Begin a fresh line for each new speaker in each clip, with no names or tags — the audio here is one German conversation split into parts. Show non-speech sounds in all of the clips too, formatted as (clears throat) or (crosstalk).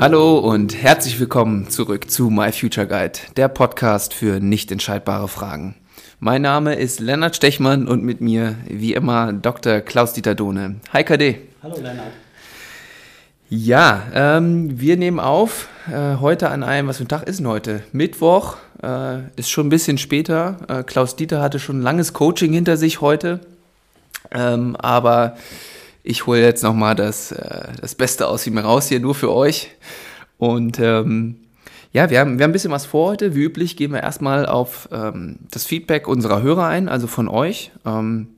Hallo und herzlich willkommen zurück zu My Future Guide, der Podcast für nicht entscheidbare Fragen. Mein Name ist Lennart Stechmann und mit mir, wie immer, Dr. Klaus-Dieter Dohne. Hi KD.
Hallo Lennart.
Ja, ähm, wir nehmen auf äh, heute an einem, was für ein Tag ist denn heute? Mittwoch, äh, ist schon ein bisschen später. Äh, Klaus-Dieter hatte schon ein langes Coaching hinter sich heute, ähm, aber ich hole jetzt nochmal das, äh, das Beste aus ihm raus hier, nur für euch. Und ähm, ja, wir haben, wir haben ein bisschen was vor heute. Wie üblich gehen wir erstmal auf ähm, das Feedback unserer Hörer ein, also von euch. Ähm,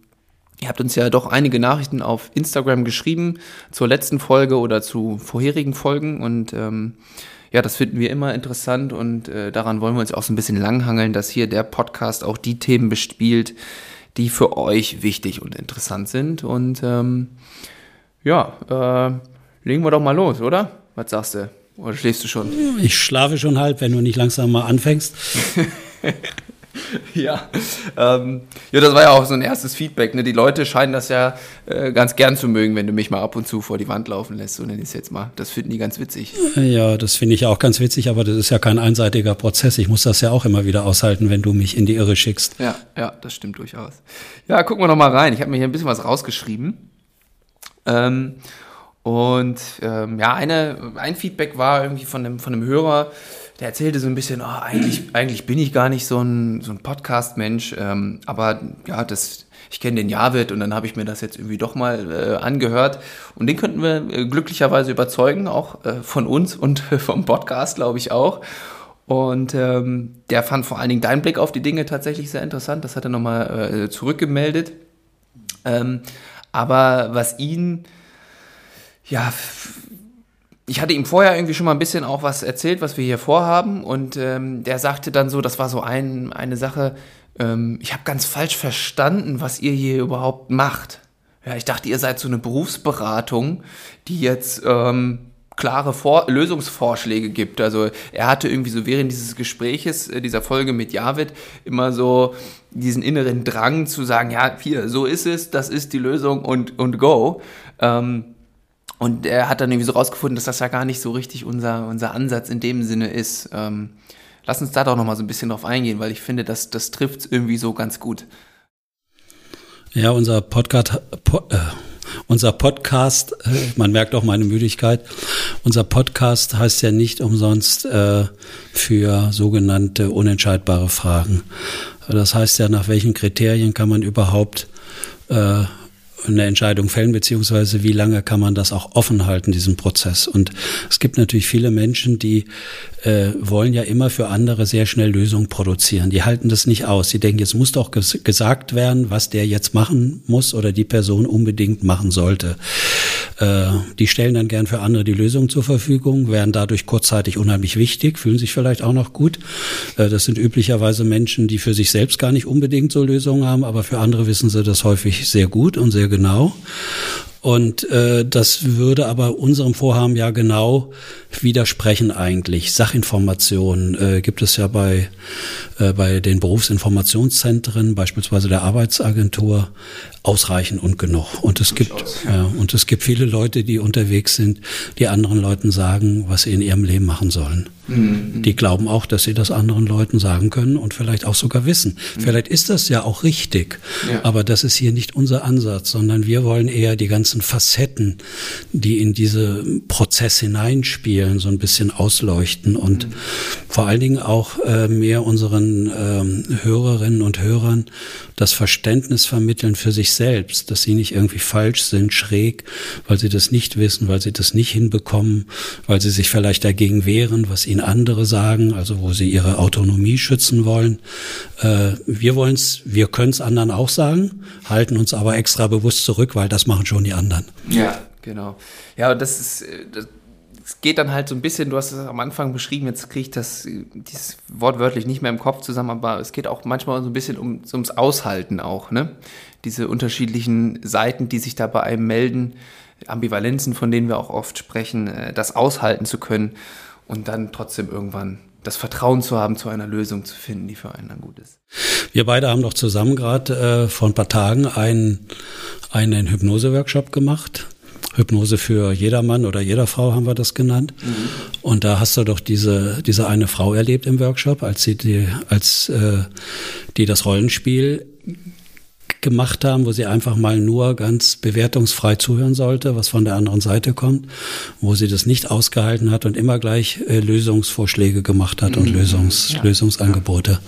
ihr habt uns ja doch einige Nachrichten auf Instagram geschrieben zur letzten Folge oder zu vorherigen Folgen und ähm, ja, das finden wir immer interessant und äh, daran wollen wir uns auch so ein bisschen langhangeln, dass hier der Podcast auch die Themen bespielt, die für euch wichtig und interessant sind. Und ähm, ja, äh, legen wir doch mal los, oder? Was sagst du? Oder schläfst du schon?
Ich schlafe schon halb, wenn du nicht langsam mal anfängst. (laughs) (laughs)
ja, ähm, ja, das war ja auch so ein erstes Feedback. Ne? Die Leute scheinen das ja äh, ganz gern zu mögen, wenn du mich mal ab und zu vor die Wand laufen lässt. So nenne ich es jetzt mal. Das finden die ganz witzig.
Ja, das finde ich auch ganz witzig, aber das ist ja kein einseitiger Prozess. Ich muss das ja auch immer wieder aushalten, wenn du mich in die Irre schickst.
Ja, ja, das stimmt durchaus. Ja, gucken wir noch mal rein. Ich habe mir hier ein bisschen was rausgeschrieben. Ähm, und ähm, ja, eine, ein Feedback war irgendwie von einem, von einem Hörer, der erzählte so ein bisschen, oh, eigentlich, eigentlich bin ich gar nicht so ein, so ein Podcast-Mensch, ähm, aber ja, das, ich kenne den Javid und dann habe ich mir das jetzt irgendwie doch mal äh, angehört. Und den könnten wir äh, glücklicherweise überzeugen, auch äh, von uns und (laughs) vom Podcast, glaube ich auch. Und ähm, der fand vor allen Dingen deinen Blick auf die Dinge tatsächlich sehr interessant. Das hat er nochmal äh, zurückgemeldet. Ähm, aber was ihn ja, ich hatte ihm vorher irgendwie schon mal ein bisschen auch was erzählt, was wir hier vorhaben. Und ähm, der sagte dann so, das war so ein, eine Sache, ähm, ich habe ganz falsch verstanden, was ihr hier überhaupt macht. Ja, ich dachte, ihr seid so eine Berufsberatung, die jetzt ähm, klare Vor Lösungsvorschläge gibt. Also er hatte irgendwie so während dieses Gespräches, äh, dieser Folge mit Javid, immer so diesen inneren Drang zu sagen, ja, hier, so ist es, das ist die Lösung und, und go. Ähm, und er hat dann irgendwie so rausgefunden, dass das ja gar nicht so richtig unser, unser Ansatz in dem Sinne ist. Ähm, lass uns da doch nochmal so ein bisschen drauf eingehen, weil ich finde, das, das trifft irgendwie so ganz gut.
Ja, unser Podcast, po, äh, unser Podcast, äh, man merkt auch meine Müdigkeit, unser Podcast heißt ja nicht umsonst äh, für sogenannte unentscheidbare Fragen. Das heißt ja, nach welchen Kriterien kann man überhaupt äh, eine Entscheidung fällen, beziehungsweise wie lange kann man das auch offen halten, diesen Prozess. Und es gibt natürlich viele Menschen, die äh, wollen ja immer für andere sehr schnell Lösungen produzieren. Die halten das nicht aus. Sie denken, jetzt muss doch ges gesagt werden, was der jetzt machen muss oder die Person unbedingt machen sollte. Äh, die stellen dann gern für andere die Lösung zur Verfügung, werden dadurch kurzzeitig unheimlich wichtig, fühlen sich vielleicht auch noch gut. Äh, das sind üblicherweise Menschen, die für sich selbst gar nicht unbedingt so Lösungen haben, aber für andere wissen sie das häufig sehr gut und sehr genau. Und äh, das würde aber unserem Vorhaben ja genau widersprechen eigentlich. Sachinformationen äh, gibt es ja bei, äh, bei den Berufsinformationszentren, beispielsweise der Arbeitsagentur, ausreichend und genug. Und es gibt, ja, und es gibt viele Leute, die unterwegs sind, die anderen Leuten sagen, was sie in ihrem Leben machen sollen. Mhm. Die glauben auch, dass sie das anderen Leuten sagen können und vielleicht auch sogar wissen. Mhm. Vielleicht ist das ja auch richtig, ja. aber das ist hier nicht unser Ansatz, sondern wir wollen eher die ganzen Facetten, die in diese Prozess hineinspielen, so ein bisschen ausleuchten und mhm. vor allen Dingen auch äh, mehr unseren ähm, Hörerinnen und Hörern das Verständnis vermitteln für sich selbst, dass sie nicht irgendwie falsch sind, schräg, weil sie das nicht wissen, weil sie das nicht hinbekommen, weil sie sich vielleicht dagegen wehren, was ihnen andere sagen, also wo sie ihre Autonomie schützen wollen. Äh, wir wollen's, wir können es anderen auch sagen, halten uns aber extra bewusst zurück, weil das machen schon die anderen.
Ja, genau. Ja, das ist, äh, das es geht dann halt so ein bisschen, du hast es am Anfang beschrieben, jetzt kriege ich das dieses wortwörtlich nicht mehr im Kopf zusammen, aber es geht auch manchmal so ein bisschen um, ums Aushalten auch, ne? Diese unterschiedlichen Seiten, die sich da bei einem melden, Ambivalenzen, von denen wir auch oft sprechen, äh, das aushalten zu können und dann trotzdem irgendwann das Vertrauen zu haben, zu einer Lösung zu finden, die für einen dann gut ist.
Wir beide haben doch zusammen gerade äh, vor ein paar Tagen einen, einen Hypnose-Workshop gemacht Hypnose für jedermann oder jeder Frau haben wir das genannt. Mhm. Und da hast du doch diese, diese eine Frau erlebt im Workshop, als sie die, als äh, die das Rollenspiel gemacht haben, wo sie einfach mal nur ganz bewertungsfrei zuhören sollte, was von der anderen Seite kommt, wo sie das nicht ausgehalten hat und immer gleich äh, Lösungsvorschläge gemacht hat und mhm. Lösungs, ja. Lösungsangebote.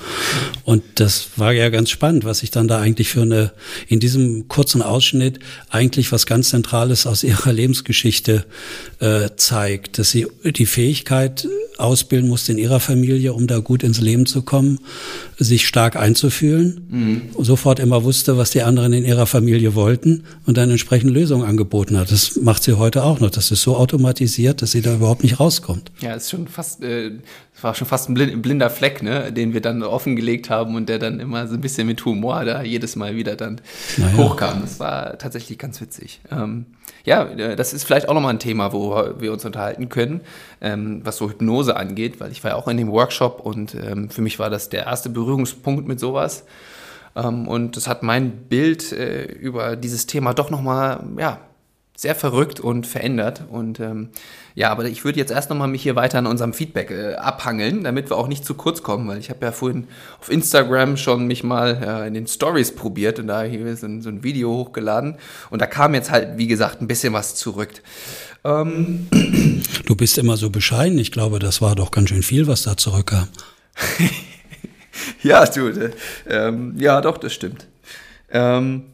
Und das war ja ganz spannend, was sich dann da eigentlich für eine, in diesem kurzen Ausschnitt eigentlich was ganz Zentrales aus ihrer Lebensgeschichte äh, zeigt, dass sie die Fähigkeit ausbilden musste in ihrer Familie, um da gut ins Leben zu kommen, sich stark einzufühlen, mhm. sofort immer wusste, was die anderen in ihrer Familie wollten und dann entsprechend Lösungen angeboten hat. Das macht sie heute auch noch. Das ist so automatisiert, dass sie da überhaupt nicht rauskommt.
Ja, ist schon fast, äh, war schon fast ein blinder Fleck, ne, den wir dann offengelegt haben und der dann immer so ein bisschen mit Humor da jedes Mal wieder dann naja. hochkam. Das war tatsächlich ganz witzig. Ähm, ja, äh, das ist vielleicht auch nochmal ein Thema, wo wir uns unterhalten können, ähm, was so Hypnose angeht, weil ich war ja auch in dem Workshop und ähm, für mich war das der erste Berührungspunkt mit sowas. Ähm, und das hat mein Bild äh, über dieses Thema doch nochmal, ja, sehr verrückt und verändert. Und ähm, ja, aber ich würde jetzt erst nochmal mich hier weiter an unserem Feedback äh, abhangeln, damit wir auch nicht zu kurz kommen, weil ich habe ja vorhin auf Instagram schon mich mal äh, in den Stories probiert und da hier so ein, so ein, Video hochgeladen und da kam jetzt halt, wie gesagt, ein bisschen was zurück. Ähm,
du bist immer so bescheiden. Ich glaube, das war doch ganz schön viel, was da zurückkam. (laughs)
ja, du, äh, ähm, ja, doch, das stimmt. Ähm,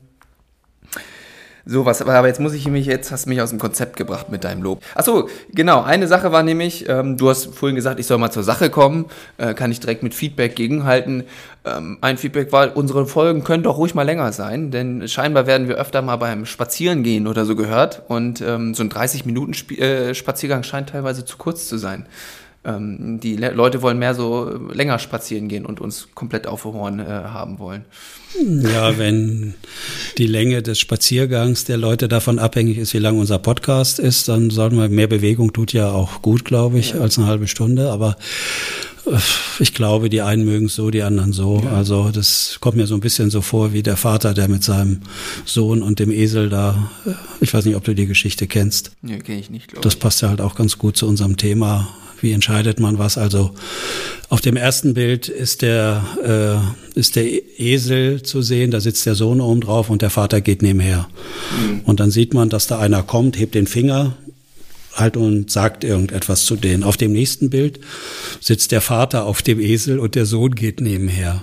so was, aber jetzt muss ich mich, jetzt hast du mich aus dem Konzept gebracht mit deinem Lob. Achso, genau, eine Sache war nämlich, ähm, du hast vorhin gesagt, ich soll mal zur Sache kommen, äh, kann ich direkt mit Feedback gegenhalten. Ähm, ein Feedback war, unsere Folgen können doch ruhig mal länger sein, denn scheinbar werden wir öfter mal beim Spazierengehen oder so gehört und ähm, so ein 30-Minuten-Spaziergang äh, scheint teilweise zu kurz zu sein. Ähm, die Le Leute wollen mehr so länger spazieren gehen und uns komplett auf Ohren äh, haben wollen.
Ja, wenn die Länge des Spaziergangs der Leute davon abhängig ist, wie lang unser Podcast ist, dann sagen wir, mehr Bewegung tut ja auch gut, glaube ich, ja. als eine halbe Stunde. Aber äh, ich glaube, die einen mögen es so, die anderen so. Ja. Also das kommt mir so ein bisschen so vor wie der Vater, der mit seinem Sohn und dem Esel da, äh, ich weiß nicht, ob du die Geschichte kennst.
Nee, kenne ich nicht,
glaube Das passt ja halt auch ganz gut zu unserem Thema wie entscheidet man was? Also auf dem ersten Bild ist der, äh, ist der Esel zu sehen, da sitzt der Sohn oben drauf und der Vater geht nebenher. Mhm. Und dann sieht man, dass da einer kommt, hebt den Finger halt und sagt irgendetwas zu denen. Auf dem nächsten Bild sitzt der Vater auf dem Esel und der Sohn geht nebenher.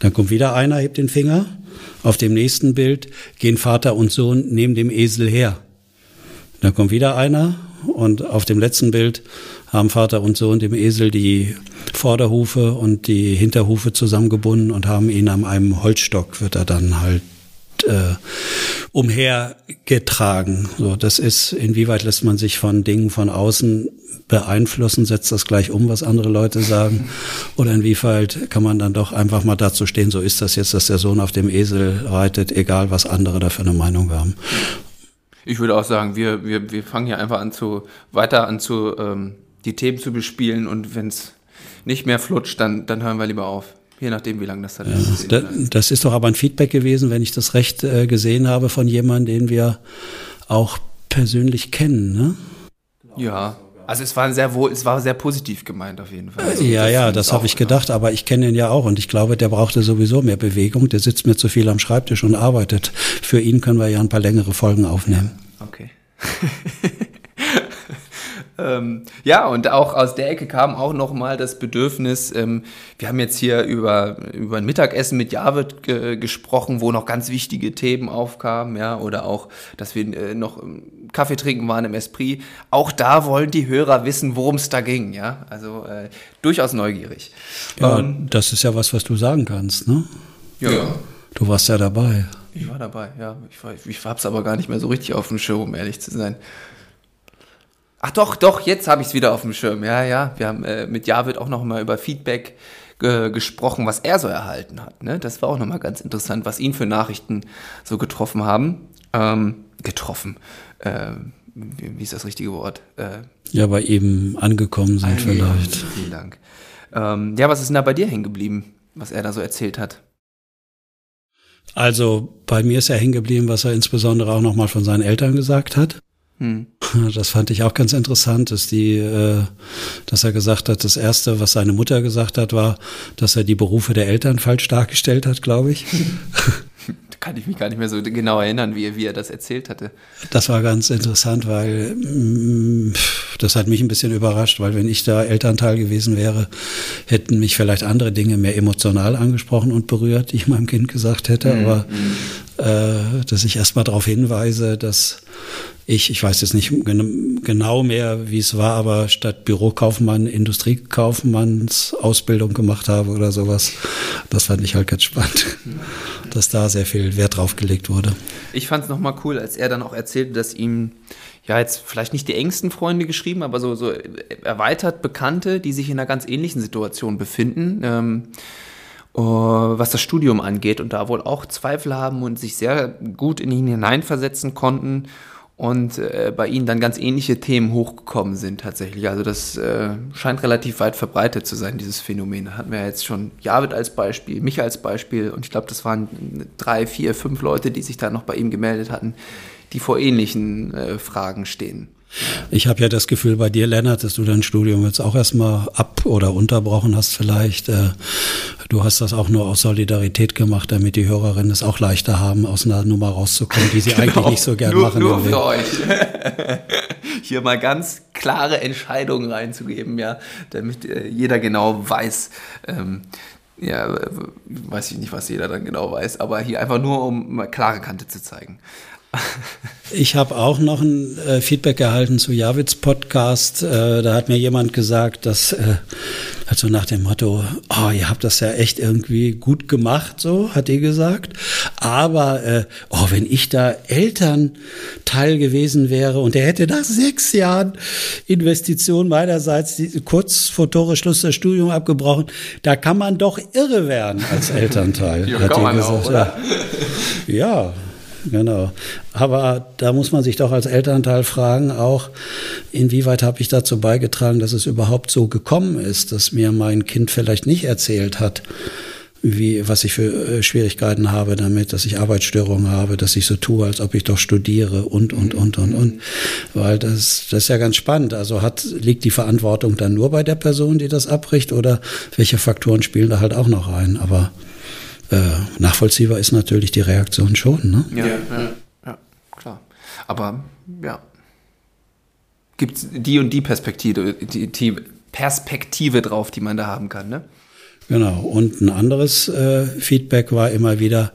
Dann kommt wieder einer, hebt den Finger. Auf dem nächsten Bild gehen Vater und Sohn neben dem Esel her. Dann kommt wieder einer und auf dem letzten Bild haben Vater und Sohn dem Esel die Vorderhufe und die Hinterhufe zusammengebunden und haben ihn an einem Holzstock, wird er dann halt äh, umhergetragen. So, das ist, inwieweit lässt man sich von Dingen von außen beeinflussen, setzt das gleich um, was andere Leute sagen? Oder inwieweit kann man dann doch einfach mal dazu stehen, so ist das jetzt, dass der Sohn auf dem Esel reitet, egal was andere da für eine Meinung haben.
Ich würde auch sagen, wir, wir, wir fangen hier einfach an zu, weiter an zu ähm, die Themen zu bespielen und wenn es nicht mehr flutscht, dann, dann hören wir lieber auf. Je nachdem, wie lange das dann
ja, ist. Da, das ist doch aber ein Feedback gewesen, wenn ich das recht äh, gesehen habe, von jemandem, den wir auch persönlich kennen, ne?
Ja, also es war sehr wohl, es war sehr positiv gemeint auf jeden Fall. Also
ja, das ja, das habe ich gedacht, aber ich kenne ihn ja auch und ich glaube, der brauchte sowieso mehr Bewegung. Der sitzt mir zu viel am Schreibtisch und arbeitet. Für ihn können wir ja ein paar längere Folgen aufnehmen.
Okay. (laughs) Ähm, ja, und auch aus der Ecke kam auch nochmal das Bedürfnis, ähm, wir haben jetzt hier über, über ein Mittagessen mit Javid ge gesprochen, wo noch ganz wichtige Themen aufkamen, ja, oder auch, dass wir äh, noch ähm, Kaffee trinken waren im Esprit. Auch da wollen die Hörer wissen, worum es da ging, ja, also äh, durchaus neugierig.
Ja, ähm, das ist ja was, was du sagen kannst, ne?
Ja.
Du warst ja dabei.
Ich war dabei, ja. Ich, ich hab's aber gar nicht mehr so richtig auf dem Schirm, um ehrlich zu sein. Ach doch, doch, jetzt habe ich es wieder auf dem Schirm. Ja, ja. Wir haben äh, mit Javid auch noch mal über Feedback ge gesprochen, was er so erhalten hat. Ne? Das war auch noch mal ganz interessant, was ihn für Nachrichten so getroffen haben. Ähm, getroffen. Äh, wie, wie, ist das richtige Wort?
Äh, ja, bei ihm angekommen sind angekommen. vielleicht.
Vielen Dank. Ähm, ja, was ist denn da bei dir hängen geblieben, was er da so erzählt hat?
Also bei mir ist er hängen geblieben, was er insbesondere auch noch mal von seinen Eltern gesagt hat. Hm. Das fand ich auch ganz interessant, dass die, äh, dass er gesagt hat, das erste, was seine Mutter gesagt hat, war, dass er die Berufe der Eltern falsch dargestellt hat, glaube ich. (laughs)
kann ich mich gar nicht mehr so genau erinnern, wie, wie er das erzählt hatte.
Das war ganz interessant, weil mm, das hat mich ein bisschen überrascht, weil wenn ich da Elternteil gewesen wäre, hätten mich vielleicht andere Dinge mehr emotional angesprochen und berührt, die ich meinem Kind gesagt hätte. Mhm. Aber äh, dass ich erstmal darauf hinweise, dass ich, ich weiß jetzt nicht genau mehr, wie es war, aber statt Bürokaufmann Industriekaufmanns Ausbildung gemacht habe oder sowas. Das fand ich halt ganz spannend, (laughs) dass da sehr viel Wert drauf gelegt wurde.
Ich fand es nochmal cool, als er dann auch erzählte, dass ihm ja jetzt vielleicht nicht die engsten Freunde geschrieben, aber so, so erweitert Bekannte, die sich in einer ganz ähnlichen Situation befinden. Ähm, was das Studium angeht und da wohl auch Zweifel haben und sich sehr gut in ihn hineinversetzen konnten und äh, bei ihnen dann ganz ähnliche Themen hochgekommen sind tatsächlich. Also das äh, scheint relativ weit verbreitet zu sein, dieses Phänomen. Hatten wir jetzt schon Javid als Beispiel, mich als Beispiel und ich glaube, das waren drei, vier, fünf Leute, die sich da noch bei ihm gemeldet hatten, die vor ähnlichen äh, Fragen stehen.
Ich habe ja das Gefühl bei dir, Lennart, dass du dein Studium jetzt auch erstmal ab oder unterbrochen hast vielleicht. Äh, du hast das auch nur aus Solidarität gemacht, damit die Hörerinnen es auch leichter haben, aus einer Nummer rauszukommen, die sie (laughs) genau. eigentlich nicht so gern
nur,
machen.
Nur für euch. (laughs) Hier mal ganz klare Entscheidungen reinzugeben, ja, damit äh, jeder genau weiß, ähm, ja, weiß ich nicht, was jeder dann genau weiß, aber hier einfach nur, um mal klare Kante zu zeigen.
Ich habe auch noch ein äh, Feedback erhalten zu Javits Podcast. Äh, da hat mir jemand gesagt, dass äh, also nach dem Motto, oh, ihr habt das ja echt irgendwie gut gemacht, so hat ihr gesagt. Aber äh, oh, wenn ich da Elternteil gewesen wäre und der hätte nach sechs Jahren Investition meinerseits die, kurz vor Toreschluss das Studium abgebrochen, da kann man doch irre werden als Elternteil.
ja, hat kann man gesagt. Auch, oder?
ja. Genau. Aber da muss man sich doch als Elternteil fragen, auch inwieweit habe ich dazu beigetragen, dass es überhaupt so gekommen ist, dass mir mein Kind vielleicht nicht erzählt hat, wie, was ich für äh, Schwierigkeiten habe damit, dass ich Arbeitsstörungen habe, dass ich so tue, als ob ich doch studiere und, und, und, und, und. Weil das, das ist ja ganz spannend. Also hat, liegt die Verantwortung dann nur bei der Person, die das abbricht oder welche Faktoren spielen da halt auch noch rein? Aber äh, nachvollziehbar ist natürlich die Reaktion schon. Ne?
Ja, ja, ja, klar. Aber ja, gibt es die und die Perspektive, die, die, Perspektive drauf, die man da haben kann, ne?
Genau. Und ein anderes äh, Feedback war immer wieder,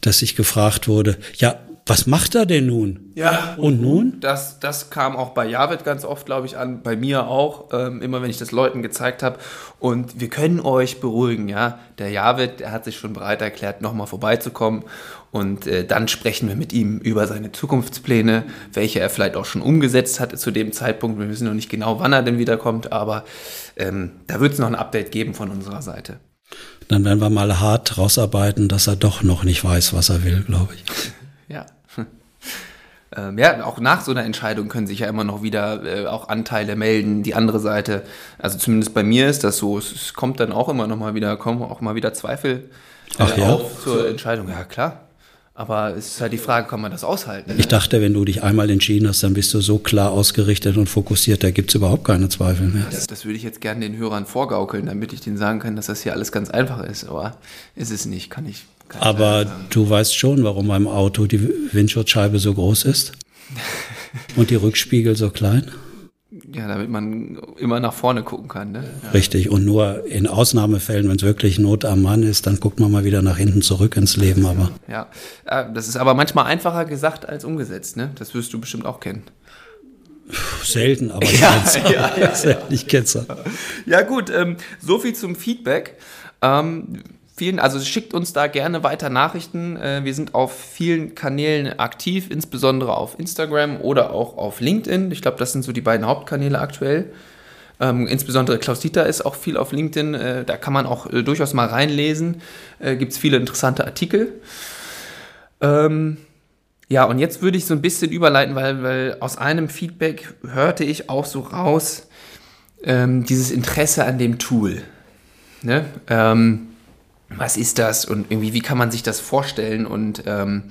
dass ich gefragt wurde, ja, was macht er denn nun?
Ja. Und nun? Das, das kam auch bei Javid ganz oft, glaube ich, an, bei mir auch, ähm, immer wenn ich das Leuten gezeigt habe. Und wir können euch beruhigen, ja. Der Javid, der hat sich schon bereit erklärt, nochmal vorbeizukommen. Und äh, dann sprechen wir mit ihm über seine Zukunftspläne, welche er vielleicht auch schon umgesetzt hatte zu dem Zeitpunkt. Wir wissen noch nicht genau, wann er denn wiederkommt, aber ähm, da wird es noch ein Update geben von unserer Seite.
Dann werden wir mal hart rausarbeiten, dass er doch noch nicht weiß, was er will, glaube ich.
Ja ähm, ja, auch nach so einer Entscheidung können sich ja immer noch wieder äh, auch Anteile melden, die andere Seite. Also zumindest bei mir ist das so. Es, es kommt dann auch immer noch mal wieder, kommen auch mal wieder Zweifel äh, Ach, ja? auf zur Entscheidung. Ja, klar. Aber es ist halt die Frage, kann man das aushalten?
Ich dachte, wenn du dich einmal entschieden hast, dann bist du so klar ausgerichtet und fokussiert, da gibt es überhaupt keine Zweifel mehr.
Das, das, würde ich jetzt gerne den Hörern vorgaukeln, damit ich denen sagen kann, dass das hier alles ganz einfach ist. Aber ist es nicht, kann ich
aber du weißt schon, warum beim Auto die Windschutzscheibe so groß ist (laughs) und die Rückspiegel so klein?
Ja, damit man immer nach vorne gucken kann. Ne?
Ja. Richtig. Und nur in Ausnahmefällen, wenn es wirklich Not am Mann ist, dann guckt man mal wieder nach hinten zurück ins Leben. Aber
ja, das ist aber manchmal einfacher gesagt als umgesetzt. Ne? Das wirst du bestimmt auch kennen.
Selten, aber ich (laughs) ja, kenn's. (laughs) Ja, ja,
ja. Ich kenn's. Ja gut, ähm, so viel zum Feedback. Ähm, vielen, also schickt uns da gerne weiter Nachrichten. Äh, wir sind auf vielen Kanälen aktiv, insbesondere auf Instagram oder auch auf LinkedIn. Ich glaube, das sind so die beiden Hauptkanäle aktuell. Ähm, insbesondere Klaus Dieter ist auch viel auf LinkedIn. Äh, da kann man auch äh, durchaus mal reinlesen. Äh, Gibt es viele interessante Artikel. Ähm, ja, und jetzt würde ich so ein bisschen überleiten, weil, weil aus einem Feedback hörte ich auch so raus, ähm, dieses Interesse an dem Tool. Ne? Ähm, was ist das und irgendwie, wie kann man sich das vorstellen und ähm,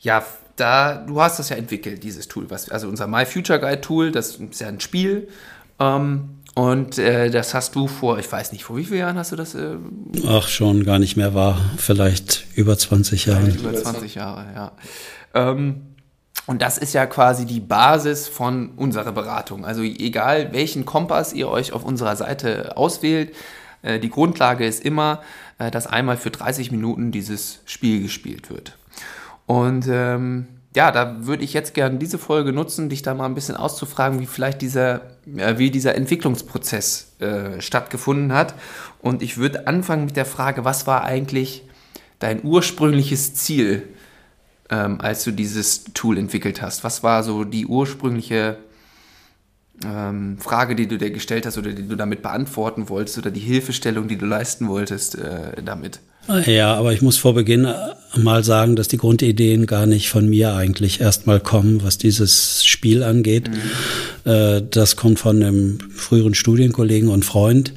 ja, da, du hast das ja entwickelt, dieses Tool, was, also unser My Future Guide Tool, das ist ja ein Spiel. Ähm, und äh, das hast du vor, ich weiß nicht, vor wie vielen Jahren hast du das? Äh,
Ach, schon gar nicht mehr war. Vielleicht über 20 Jahre.
Über 20 Jahre, ja. Ähm, und das ist ja quasi die Basis von unserer Beratung. Also egal, welchen Kompass ihr euch auf unserer Seite auswählt, äh, die Grundlage ist immer, äh, dass einmal für 30 Minuten dieses Spiel gespielt wird. Und ähm, ja, da würde ich jetzt gerne diese Folge nutzen, dich da mal ein bisschen auszufragen, wie vielleicht dieser, äh, wie dieser Entwicklungsprozess äh, stattgefunden hat. Und ich würde anfangen mit der Frage, was war eigentlich dein ursprüngliches Ziel, ähm, als du dieses Tool entwickelt hast? Was war so die ursprüngliche ähm, Frage, die du dir gestellt hast oder die du damit beantworten wolltest oder die Hilfestellung, die du leisten wolltest äh, damit?
Ja, aber ich muss vor Beginn mal sagen, dass die Grundideen gar nicht von mir eigentlich erstmal kommen, was dieses Spiel angeht. Mhm. Äh, das kommt von einem früheren Studienkollegen und Freund.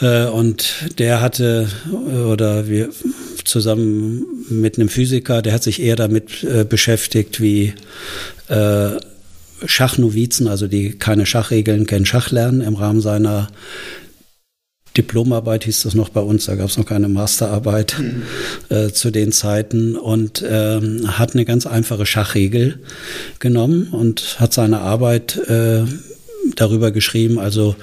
Äh, und der hatte, äh, oder wir zusammen mit einem Physiker, der hat sich eher damit beschäftigt, wie Schachnovizen, also die keine Schachregeln kennen, Schach lernen im Rahmen seiner Diplomarbeit hieß das noch bei uns, da gab es noch keine Masterarbeit mhm. äh, zu den Zeiten und ähm, hat eine ganz einfache Schachregel genommen und hat seine Arbeit äh, darüber geschrieben, also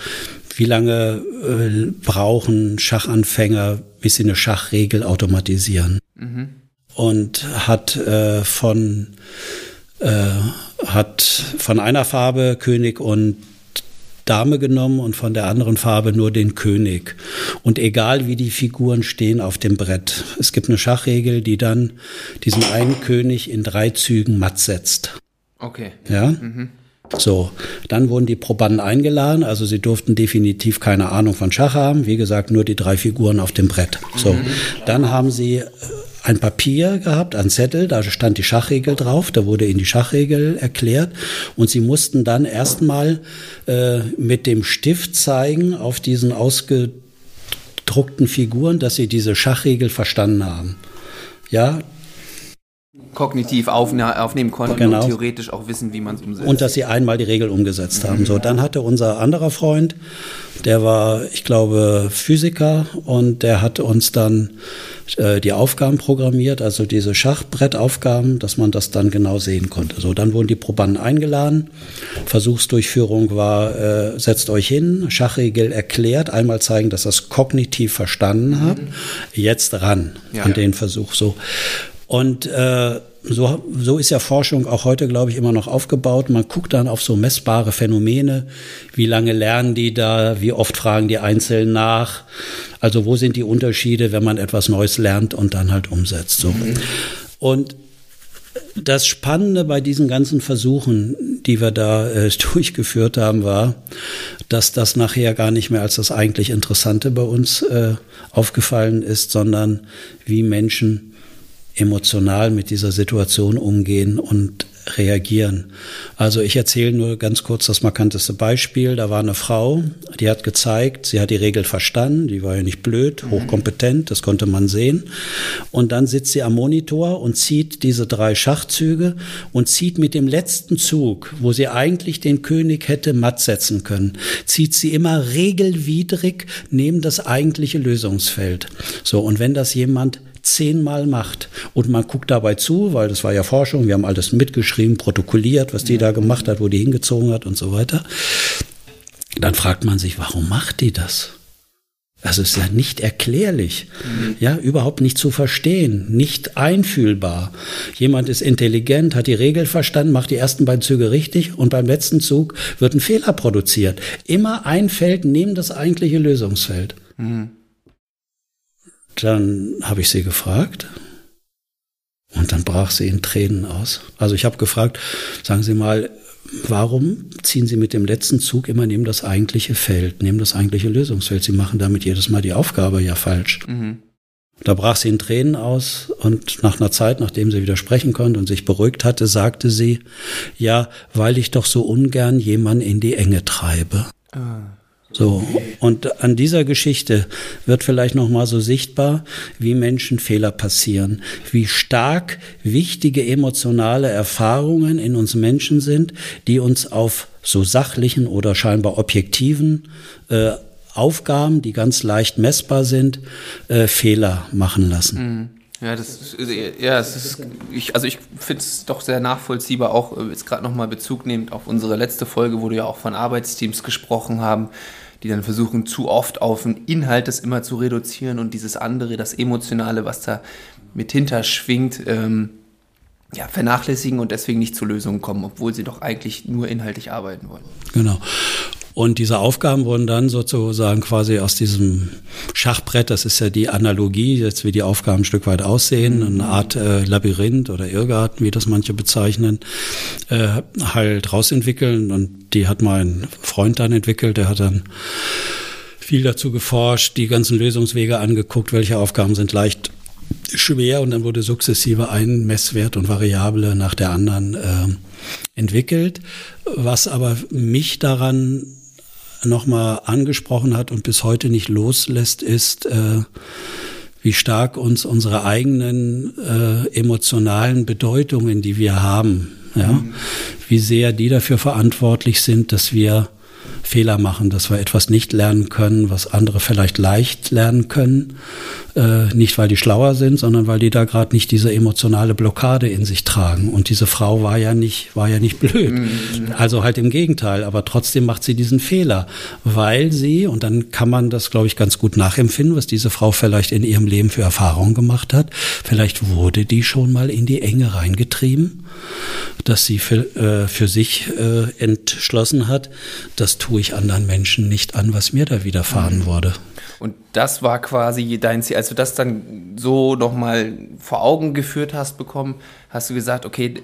wie lange äh, brauchen Schachanfänger, bis sie eine Schachregel automatisieren. Mhm. Und hat äh, von äh, hat von einer Farbe König und Dame genommen und von der anderen Farbe nur den König. Und egal wie die Figuren stehen auf dem Brett. Es gibt eine Schachregel, die dann diesen einen König in drei Zügen matt setzt.
Okay.
Ja. Mhm. So, dann wurden die Probanden eingeladen, also sie durften definitiv keine Ahnung von Schach haben, wie gesagt, nur die drei Figuren auf dem Brett. So, mhm. dann haben sie äh, ein Papier gehabt, ein Zettel, da stand die Schachregel drauf, da wurde ihnen die Schachregel erklärt und sie mussten dann erstmal äh, mit dem Stift zeigen auf diesen ausgedruckten Figuren, dass sie diese Schachregel verstanden haben. Ja,
kognitiv aufnehmen konnten genau. und theoretisch auch wissen, wie man es umsetzt.
Und dass sie einmal die Regel umgesetzt haben. So, dann hatte unser anderer Freund, der war, ich glaube, Physiker und der hat uns dann äh, die Aufgaben programmiert, also diese Schachbrettaufgaben, dass man das dann genau sehen konnte. So, dann wurden die Probanden eingeladen. Versuchsdurchführung war, äh, setzt euch hin, Schachregel erklärt, einmal zeigen, dass das kognitiv verstanden habt. Jetzt ran ja. an den Versuch. So. Und äh, so, so ist ja Forschung auch heute, glaube ich, immer noch aufgebaut. Man guckt dann auf so messbare Phänomene. Wie lange lernen die da? Wie oft fragen die einzeln nach? Also wo sind die Unterschiede, wenn man etwas Neues lernt und dann halt umsetzt? So. Mhm. Und das Spannende bei diesen ganzen Versuchen, die wir da äh, (laughs) durchgeführt haben, war, dass das nachher gar nicht mehr als das eigentlich Interessante bei uns äh, aufgefallen ist, sondern wie Menschen emotional mit dieser Situation umgehen und reagieren. Also ich erzähle nur ganz kurz das markanteste Beispiel. Da war eine Frau, die hat gezeigt, sie hat die Regel verstanden, die war ja nicht blöd, mhm. hochkompetent, das konnte man sehen. Und dann sitzt sie am Monitor und zieht diese drei Schachzüge und zieht mit dem letzten Zug, wo sie eigentlich den König hätte matt setzen können, zieht sie immer regelwidrig neben das eigentliche Lösungsfeld. So, und wenn das jemand zehnmal macht und man guckt dabei zu, weil das war ja Forschung, wir haben alles mitgeschrieben, protokolliert, was die da gemacht hat, wo die hingezogen hat und so weiter, dann fragt man sich, warum macht die das? Also ist ja nicht erklärlich, mhm. ja, überhaupt nicht zu verstehen, nicht einfühlbar. Jemand ist intelligent, hat die Regel verstanden, macht die ersten beiden Züge richtig und beim letzten Zug wird ein Fehler produziert. Immer ein Feld neben das eigentliche Lösungsfeld. Mhm. Dann habe ich sie gefragt und dann brach sie in Tränen aus. Also ich habe gefragt, sagen Sie mal, warum ziehen Sie mit dem letzten Zug immer neben das eigentliche Feld, neben das eigentliche Lösungsfeld? Sie machen damit jedes Mal die Aufgabe ja falsch. Mhm. Da brach sie in Tränen aus und nach einer Zeit, nachdem sie wieder sprechen konnte und sich beruhigt hatte, sagte sie, ja, weil ich doch so ungern jemanden in die Enge treibe. Ah. So, und an dieser Geschichte wird vielleicht nochmal so sichtbar, wie Menschen Fehler passieren, wie stark wichtige emotionale Erfahrungen in uns Menschen sind, die uns auf so sachlichen oder scheinbar objektiven äh, Aufgaben, die ganz leicht messbar sind, äh, Fehler machen lassen. Mhm.
Ja, das ist, ja, es ist, ich, also ich finde es doch sehr nachvollziehbar, auch äh, jetzt gerade nochmal Bezug nehmend auf unsere letzte Folge, wo du ja auch von Arbeitsteams gesprochen haben, die dann versuchen, zu oft auf den Inhalt das immer zu reduzieren und dieses andere, das Emotionale, was da mit hinter schwingt, ähm, ja, vernachlässigen und deswegen nicht zu Lösungen kommen, obwohl sie doch eigentlich nur inhaltlich arbeiten wollen.
Genau. Und diese Aufgaben wurden dann sozusagen quasi aus diesem Schachbrett, das ist ja die Analogie, jetzt wie die Aufgaben ein Stück weit aussehen, mhm. eine Art äh, Labyrinth oder Irrgarten, wie das manche bezeichnen, äh, halt rausentwickeln. Und die hat mein Freund dann entwickelt, der hat dann viel dazu geforscht, die ganzen Lösungswege angeguckt, welche Aufgaben sind leicht schwer und dann wurde sukzessive ein Messwert und Variable nach der anderen äh, entwickelt. Was aber mich daran nochmal angesprochen hat und bis heute nicht loslässt, ist, äh, wie stark uns unsere eigenen äh, emotionalen Bedeutungen, die wir haben, ja, mhm. wie sehr die dafür verantwortlich sind, dass wir Fehler machen, dass wir etwas nicht lernen können, was andere vielleicht leicht lernen können. Äh, nicht, weil die schlauer sind, sondern weil die da gerade nicht diese emotionale Blockade in sich tragen. Und diese Frau war ja nicht, war ja nicht blöd. Mhm. Also halt im Gegenteil. Aber trotzdem macht sie diesen Fehler, weil sie, und dann kann man das, glaube ich, ganz gut nachempfinden, was diese Frau vielleicht in ihrem Leben für Erfahrungen gemacht hat. Vielleicht wurde die schon mal in die Enge reingetrieben, dass sie für, äh, für sich äh, entschlossen hat, das tue ich anderen Menschen nicht an, was mir da widerfahren mhm. wurde.
Und das war quasi dein Ziel. Als du das dann so nochmal vor Augen geführt hast bekommen, hast du gesagt, okay,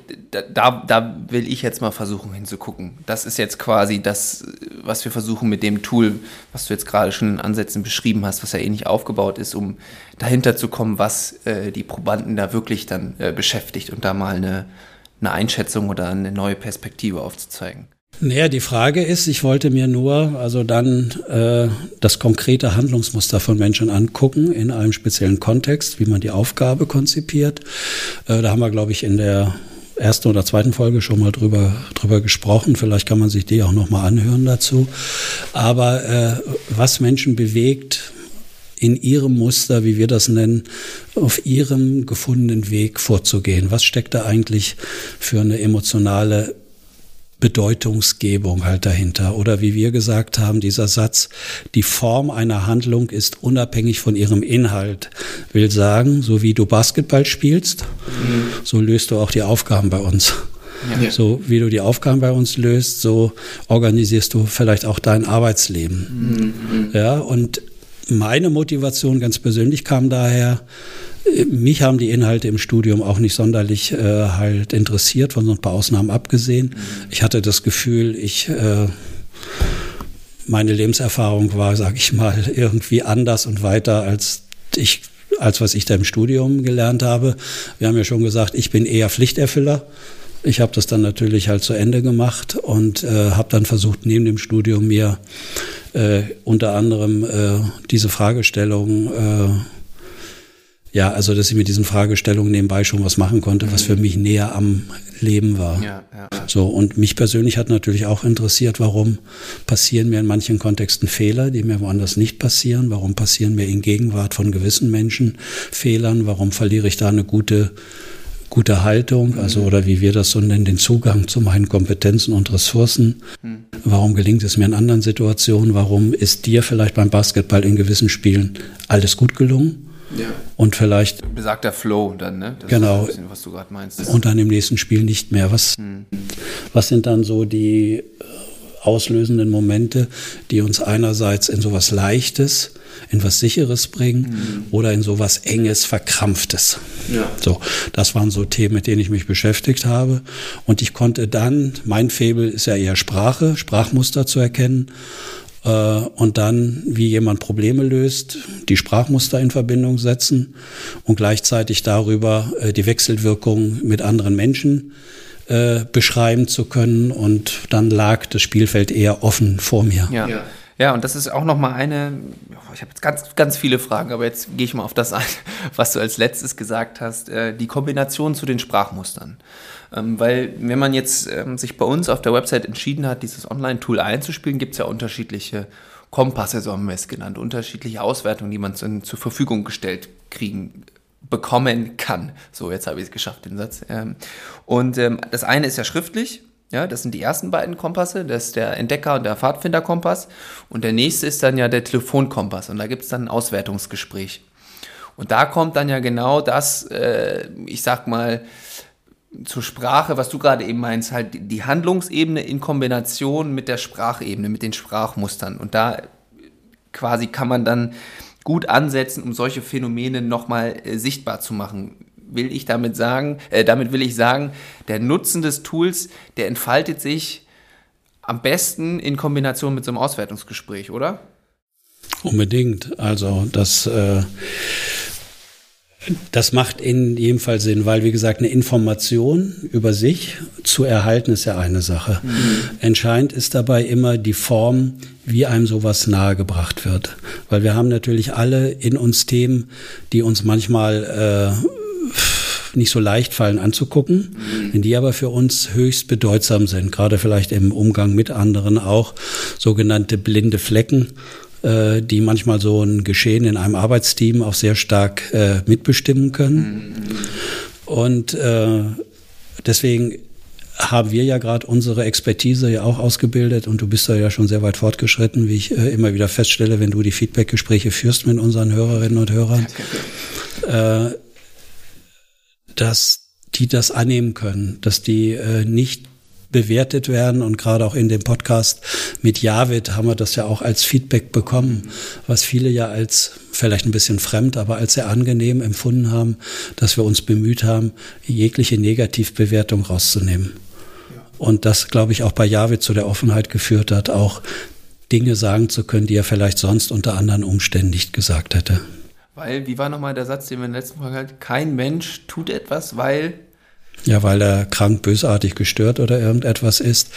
da, da will ich jetzt mal versuchen hinzugucken. Das ist jetzt quasi das, was wir versuchen mit dem Tool, was du jetzt gerade schon in Ansätzen beschrieben hast, was ja ähnlich aufgebaut ist, um dahinter zu kommen, was äh, die Probanden da wirklich dann äh, beschäftigt und da mal eine, eine Einschätzung oder eine neue Perspektive aufzuzeigen.
Naja, die Frage ist, ich wollte mir nur also dann äh, das konkrete Handlungsmuster von Menschen angucken in einem speziellen Kontext, wie man die Aufgabe konzipiert. Äh, da haben wir, glaube ich, in der ersten oder zweiten Folge schon mal drüber, drüber gesprochen. Vielleicht kann man sich die auch noch mal anhören dazu. Aber äh, was Menschen bewegt, in ihrem Muster, wie wir das nennen, auf ihrem gefundenen Weg vorzugehen. Was steckt da eigentlich für eine emotionale Bedeutungsgebung halt dahinter. Oder wie wir gesagt haben, dieser Satz, die Form einer Handlung ist unabhängig von ihrem Inhalt, will sagen, so wie du Basketball spielst, mhm. so löst du auch die Aufgaben bei uns. Ja. So wie du die Aufgaben bei uns löst, so organisierst du vielleicht auch dein Arbeitsleben. Mhm. Ja, und meine Motivation ganz persönlich kam daher, mich haben die Inhalte im Studium auch nicht sonderlich äh, halt interessiert, von so ein paar Ausnahmen abgesehen. Ich hatte das Gefühl, ich äh, meine Lebenserfahrung war, sag ich mal, (laughs) irgendwie anders und weiter als ich als was ich da im Studium gelernt habe. Wir haben ja schon gesagt, ich bin eher Pflichterfüller. Ich habe das dann natürlich halt zu Ende gemacht und äh, habe dann versucht, neben dem Studium mir äh, unter anderem äh, diese Fragestellung äh, ja, also dass ich mit diesen Fragestellungen nebenbei schon was machen konnte, was für mhm. mich näher am Leben war. Ja, ja. So, und mich persönlich hat natürlich auch interessiert, warum passieren mir in manchen Kontexten Fehler, die mir woanders nicht passieren? Warum passieren mir in Gegenwart von gewissen Menschen Fehlern? Warum verliere ich da eine gute gute Haltung, also oder wie wir das so nennen, den Zugang zu meinen Kompetenzen und Ressourcen. Mhm. Warum gelingt es mir in anderen Situationen? Warum ist dir vielleicht beim Basketball in gewissen Spielen alles gut gelungen? Ja. Und vielleicht.
Besagter Flow dann, ne?
Das genau. Ist bisschen, was du gerade meinst. Und dann im nächsten Spiel nicht mehr. Was, hm. was sind dann so die äh, auslösenden Momente, die uns einerseits in sowas Leichtes, in was Sicheres bringen mhm. oder in sowas Enges, Verkrampftes. Ja. So, das waren so Themen, mit denen ich mich beschäftigt habe. Und ich konnte dann, mein Faible ist ja eher Sprache, Sprachmuster zu erkennen und dann, wie jemand Probleme löst, die Sprachmuster in Verbindung setzen und gleichzeitig darüber äh, die Wechselwirkung mit anderen Menschen äh, beschreiben zu können. Und dann lag das Spielfeld eher offen vor mir.
Ja. ja. Ja, und das ist auch nochmal eine, ich habe jetzt ganz, ganz viele Fragen, aber jetzt gehe ich mal auf das ein, (laughs) was du als letztes gesagt hast, äh, die Kombination zu den Sprachmustern. Ähm, weil wenn man jetzt ähm, sich bei uns auf der Website entschieden hat, dieses Online-Tool einzuspielen, gibt es ja unterschiedliche Kompasse, so haben wir es genannt, unterschiedliche Auswertungen, die man zu, zur Verfügung gestellt kriegen bekommen kann. So, jetzt habe ich es geschafft, den Satz. Ähm, und das eine ist ja schriftlich, ja, das sind die ersten beiden Kompasse. Das ist der Entdecker- und der Pfadfinderkompass. Und der nächste ist dann ja der Telefonkompass. Und da gibt es dann ein Auswertungsgespräch. Und da kommt dann ja genau das, äh, ich sag mal, zur Sprache, was du gerade eben meinst, halt die Handlungsebene in Kombination mit der Sprachebene, mit den Sprachmustern. Und da quasi kann man dann gut ansetzen, um solche Phänomene nochmal äh, sichtbar zu machen will ich damit sagen, äh, damit will ich sagen, der Nutzen des Tools, der entfaltet sich am besten in Kombination mit so einem Auswertungsgespräch, oder?
Unbedingt. Also das, äh, das macht in jedem Fall Sinn, weil wie gesagt, eine Information über sich zu erhalten ist ja eine Sache. Mhm. Entscheidend ist dabei immer die Form, wie einem sowas nahegebracht wird. Weil wir haben natürlich alle in uns Themen, die uns manchmal äh, nicht so leicht fallen anzugucken, mhm. die aber für uns höchst bedeutsam sind, gerade vielleicht im Umgang mit anderen auch sogenannte blinde Flecken, äh, die manchmal so ein Geschehen in einem Arbeitsteam auch sehr stark äh, mitbestimmen können. Und äh, deswegen haben wir ja gerade unsere Expertise ja auch ausgebildet und du bist da ja schon sehr weit fortgeschritten, wie ich äh, immer wieder feststelle, wenn du die Feedbackgespräche führst mit unseren Hörerinnen und Hörern. Äh, dass die das annehmen können, dass die äh, nicht bewertet werden und gerade auch in dem Podcast mit Javid haben wir das ja auch als Feedback bekommen, was viele ja als vielleicht ein bisschen fremd, aber als sehr angenehm empfunden haben, dass wir uns bemüht haben, jegliche Negativbewertung rauszunehmen. Und das, glaube ich, auch bei Javid zu der Offenheit geführt hat, auch Dinge sagen zu können, die er vielleicht sonst unter anderen Umständen nicht gesagt hätte.
Weil, wie war nochmal der Satz, den wir in der letzten Folge hatten? Kein Mensch tut etwas, weil.
Ja, weil er krank, bösartig gestört oder irgendetwas ist.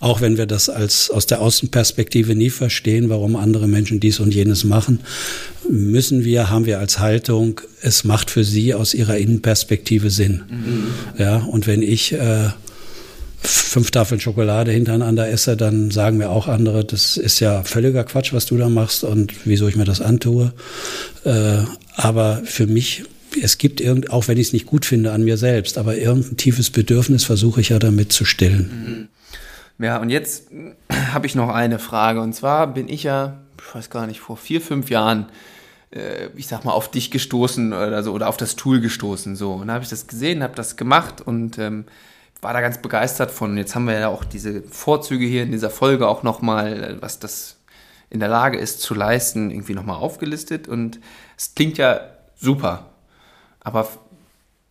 Auch wenn wir das als aus der Außenperspektive nie verstehen, warum andere Menschen dies und jenes machen, müssen wir, haben wir als Haltung, es macht für sie aus ihrer Innenperspektive Sinn. Mhm. Ja, und wenn ich äh, fünf Tafeln Schokolade hintereinander esse, dann sagen mir auch andere, das ist ja völliger Quatsch, was du da machst und wieso ich mir das antue. Äh, aber für mich, es gibt irgend, auch wenn ich es nicht gut finde an mir selbst, aber irgendein tiefes Bedürfnis versuche ich ja damit zu stillen.
Mhm. Ja, und jetzt (clears throat) habe ich noch eine Frage. Und zwar bin ich ja, ich weiß gar nicht, vor vier, fünf Jahren äh, ich sag mal, auf dich gestoßen oder so oder auf das Tool gestoßen. So. Und dann habe ich das gesehen, habe das gemacht und ähm, war da ganz begeistert von. Jetzt haben wir ja auch diese Vorzüge hier in dieser Folge auch nochmal, äh, was das in der Lage ist zu leisten, irgendwie nochmal aufgelistet. Und es klingt ja super. Aber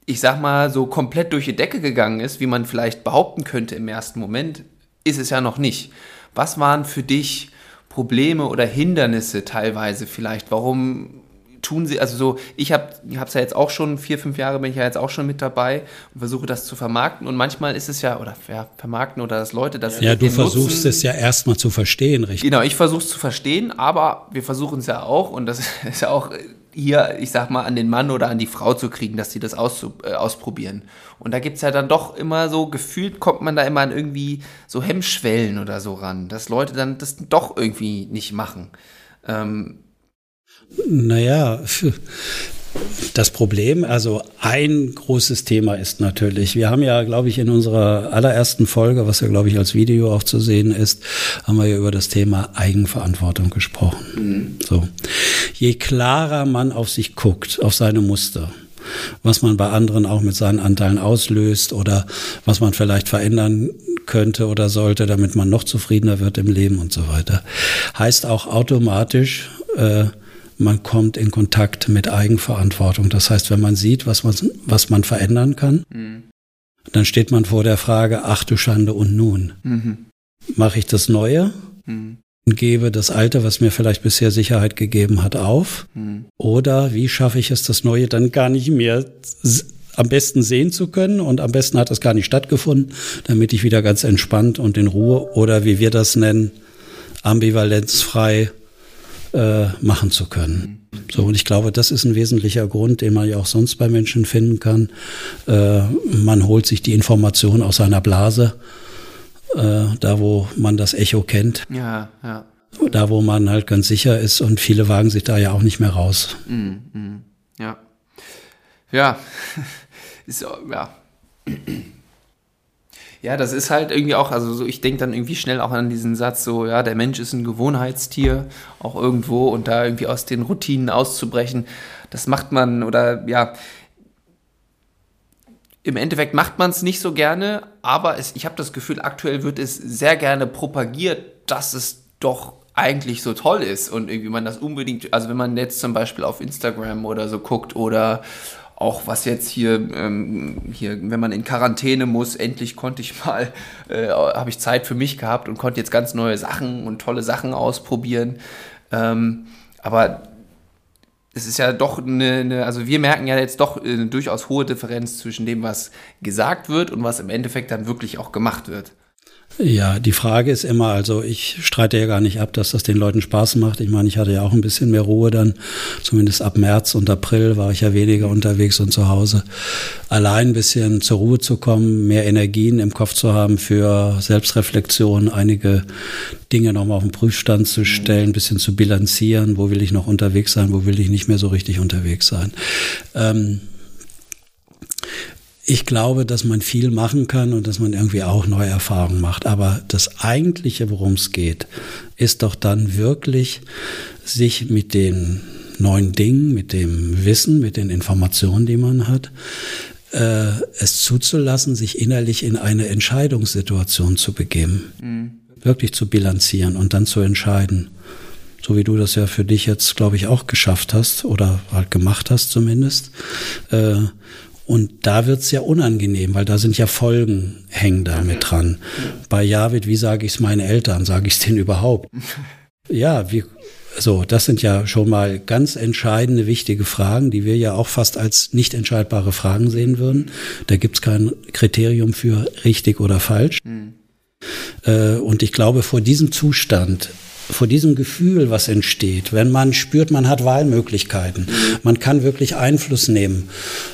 ich sag mal, so komplett durch die Decke gegangen ist, wie man vielleicht behaupten könnte im ersten Moment, ist es ja noch nicht. Was waren für dich Probleme oder Hindernisse teilweise vielleicht? Warum tun sie, also so, ich habe es ja jetzt auch schon, vier, fünf Jahre bin ich ja jetzt auch schon mit dabei und versuche das zu vermarkten und manchmal ist es ja, oder ja, vermarkten oder dass Leute das
Ja, du versuchst nutzen. es ja erstmal zu verstehen, richtig?
Genau, ich versuche es zu verstehen, aber wir versuchen es ja auch und das (laughs) ist ja auch hier, ich sag mal, an den Mann oder an die Frau zu kriegen, dass sie das aus, äh, ausprobieren. Und da gibt es ja dann doch immer so, gefühlt kommt man da immer an irgendwie so Hemmschwellen oder so ran, dass Leute dann das doch irgendwie nicht machen. Ähm,
naja, das Problem, also ein großes Thema ist natürlich, wir haben ja, glaube ich, in unserer allerersten Folge, was ja, glaube ich, als Video auch zu sehen ist, haben wir ja über das Thema Eigenverantwortung gesprochen. Mhm. So. Je klarer man auf sich guckt, auf seine Muster, was man bei anderen auch mit seinen Anteilen auslöst oder was man vielleicht verändern könnte oder sollte, damit man noch zufriedener wird im Leben und so weiter, heißt auch automatisch, äh, man kommt in Kontakt mit Eigenverantwortung. Das heißt, wenn man sieht, was man, was man verändern kann, mhm. dann steht man vor der Frage, ach du Schande und nun. Mhm. Mache ich das Neue? Mhm. Und gebe das Alte, was mir vielleicht bisher Sicherheit gegeben hat, auf? Mhm. Oder wie schaffe ich es, das Neue dann gar nicht mehr am besten sehen zu können und am besten hat das gar nicht stattgefunden, damit ich wieder ganz entspannt und in Ruhe oder wie wir das nennen, ambivalenzfrei äh, machen zu können. So, und ich glaube, das ist ein wesentlicher Grund, den man ja auch sonst bei Menschen finden kann. Äh, man holt sich die Information aus seiner Blase, äh, da wo man das Echo kennt.
Ja, ja.
Da wo man halt ganz sicher ist und viele wagen sich da ja auch nicht mehr raus.
Mm, mm, ja. Ja. (laughs) ist, ja. Ja, das ist halt irgendwie auch, also so, ich denke dann irgendwie schnell auch an diesen Satz, so, ja, der Mensch ist ein Gewohnheitstier, auch irgendwo, und da irgendwie aus den Routinen auszubrechen, das macht man, oder ja, im Endeffekt macht man es nicht so gerne, aber es, ich habe das Gefühl, aktuell wird es sehr gerne propagiert, dass es doch eigentlich so toll ist und irgendwie man das unbedingt, also wenn man jetzt zum Beispiel auf Instagram oder so guckt oder auch was jetzt hier, ähm, hier, wenn man in Quarantäne muss, endlich konnte ich mal, äh, habe ich Zeit für mich gehabt und konnte jetzt ganz neue Sachen und tolle Sachen ausprobieren. Ähm, aber es ist ja doch eine, eine, also wir merken ja jetzt doch eine durchaus hohe Differenz zwischen dem, was gesagt wird und was im Endeffekt dann wirklich auch gemacht wird.
Ja, die Frage ist immer, also ich streite ja gar nicht ab, dass das den Leuten Spaß macht. Ich meine, ich hatte ja auch ein bisschen mehr Ruhe dann, zumindest ab März und April war ich ja weniger unterwegs und zu Hause. Allein ein bisschen zur Ruhe zu kommen, mehr Energien im Kopf zu haben für Selbstreflexion, einige Dinge nochmal auf den Prüfstand zu stellen, ein bisschen zu bilanzieren, wo will ich noch unterwegs sein, wo will ich nicht mehr so richtig unterwegs sein. Ähm, ich glaube, dass man viel machen kann und dass man irgendwie auch neue Erfahrungen macht. Aber das eigentliche, worum es geht, ist doch dann wirklich, sich mit den neuen Dingen, mit dem Wissen, mit den Informationen, die man hat, äh, es zuzulassen, sich innerlich in eine Entscheidungssituation zu begeben. Mhm. Wirklich zu bilanzieren und dann zu entscheiden. So wie du das ja für dich jetzt, glaube ich, auch geschafft hast oder halt gemacht hast zumindest. Äh, und da wird's ja unangenehm, weil da sind ja Folgen hängen da mit dran. Bei Javid, wie sage ich es meinen Eltern? Sage ich es denen überhaupt? (laughs) Ja, wie, so, das sind ja schon mal ganz entscheidende, wichtige Fragen, die wir ja auch fast als nicht entscheidbare Fragen sehen würden. Da gibt's kein Kriterium für richtig oder falsch. Mhm. Und ich glaube, vor diesem Zustand vor diesem Gefühl, was entsteht, wenn man spürt, man hat Wahlmöglichkeiten, man kann wirklich Einfluss nehmen.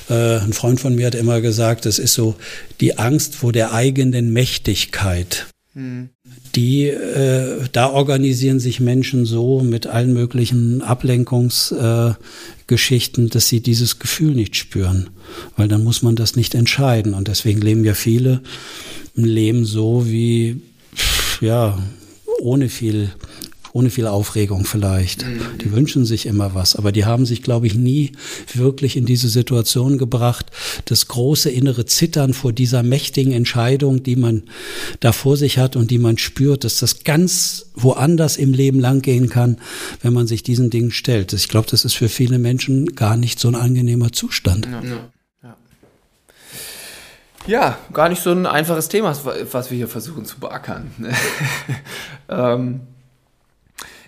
Äh, ein Freund von mir hat immer gesagt, es ist so die Angst vor der eigenen Mächtigkeit. Die, äh, da organisieren sich Menschen so mit allen möglichen Ablenkungsgeschichten, äh, dass sie dieses Gefühl nicht spüren, weil dann muss man das nicht entscheiden und deswegen leben ja viele ein Leben so wie ja ohne viel ohne viel Aufregung vielleicht. Mhm. Die wünschen sich immer was, aber die haben sich, glaube ich, nie wirklich in diese Situation gebracht, das große innere Zittern vor dieser mächtigen Entscheidung, die man da vor sich hat und die man spürt, dass das ganz woanders im Leben langgehen kann, wenn man sich diesen Dingen stellt. Ich glaube, das ist für viele Menschen gar nicht so ein angenehmer Zustand. Ja. Ja.
Ja, gar nicht so ein einfaches Thema, was wir hier versuchen zu beackern. (laughs) ähm,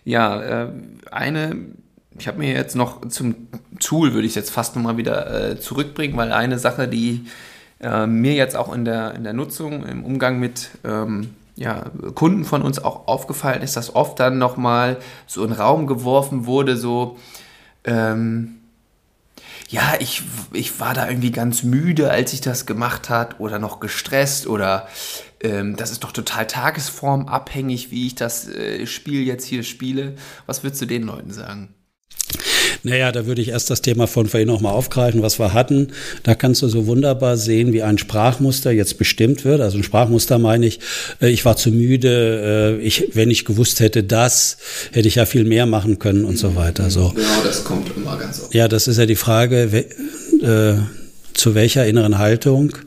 ja, äh, eine, ich habe mir jetzt noch zum Tool, würde ich jetzt fast nochmal wieder äh, zurückbringen, weil eine Sache, die äh, mir jetzt auch in der, in der Nutzung, im Umgang mit ähm, ja, Kunden von uns auch aufgefallen ist, dass oft dann nochmal so in Raum geworfen wurde, so, ähm, ja, ich, ich war da irgendwie ganz müde, als ich das gemacht hat oder noch gestresst oder ähm, das ist doch total tagesformabhängig, wie ich das äh, Spiel jetzt hier spiele. Was würdest du den Leuten sagen?
Naja, da würde ich erst das Thema von vorhin nochmal aufgreifen, was wir hatten. Da kannst du so wunderbar sehen, wie ein Sprachmuster jetzt bestimmt wird. Also ein Sprachmuster meine ich, äh, ich war zu müde, äh, ich, wenn ich gewusst hätte, das, hätte ich ja viel mehr machen können und so weiter. So.
Genau, das kommt immer ganz oft.
Ja, das ist ja die Frage, äh, zu welcher inneren Haltung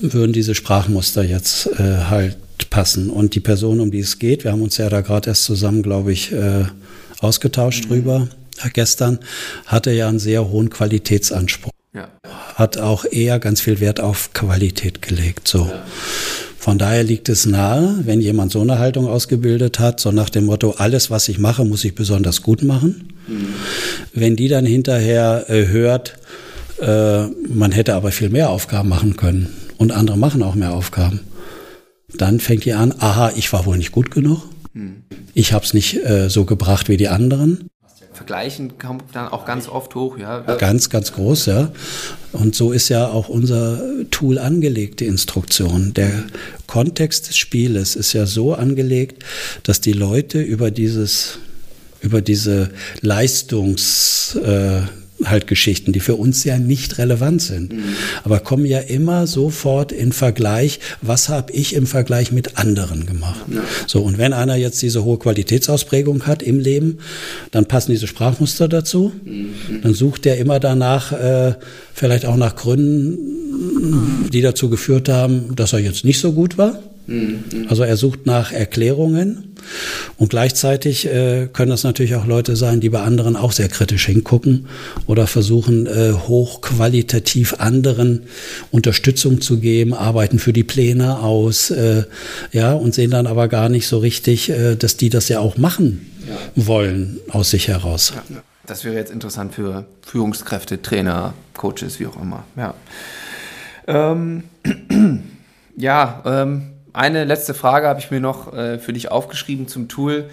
würden diese Sprachmuster jetzt äh, halt passen. Und die Person, um die es geht, wir haben uns ja da gerade erst zusammen, glaube ich, äh, ausgetauscht mhm. drüber äh, gestern, hatte ja einen sehr hohen Qualitätsanspruch. Ja. Hat auch eher ganz viel Wert auf Qualität gelegt. So. Ja. Von daher liegt es nahe, wenn jemand so eine Haltung ausgebildet hat, so nach dem Motto, alles, was ich mache, muss ich besonders gut machen. Mhm. Wenn die dann hinterher äh, hört, äh, man hätte aber viel mehr Aufgaben machen können, und andere machen auch mehr Aufgaben. Dann fängt ihr an, aha, ich war wohl nicht gut genug. Hm. Ich habe es nicht äh, so gebracht wie die anderen.
Vergleichen kommt dann auch ganz oft hoch, ja.
Ganz, ganz groß, ja. Und so ist ja auch unser Tool angelegt, die Instruktion. Der Kontext des Spieles ist ja so angelegt, dass die Leute über dieses, über diese Leistungs, äh, halt Geschichten, die für uns ja nicht relevant sind, mhm. aber kommen ja immer sofort in Vergleich, was habe ich im Vergleich mit anderen gemacht. Ja. So, und wenn einer jetzt diese hohe Qualitätsausprägung hat im Leben, dann passen diese Sprachmuster dazu. Mhm. Dann sucht er immer danach, äh, vielleicht auch nach Gründen, die dazu geführt haben, dass er jetzt nicht so gut war. Mhm. Also er sucht nach Erklärungen. Und gleichzeitig äh, können das natürlich auch Leute sein, die bei anderen auch sehr kritisch hingucken oder versuchen, äh, hochqualitativ anderen Unterstützung zu geben, arbeiten für die Pläne aus, äh, ja, und sehen dann aber gar nicht so richtig, äh, dass die das ja auch machen ja. wollen aus sich heraus. Ja,
das wäre jetzt interessant für Führungskräfte, Trainer, Coaches, wie auch immer. Ja, ähm, (clears throat) ja ähm, eine letzte Frage habe ich mir noch äh, für dich aufgeschrieben zum Tool.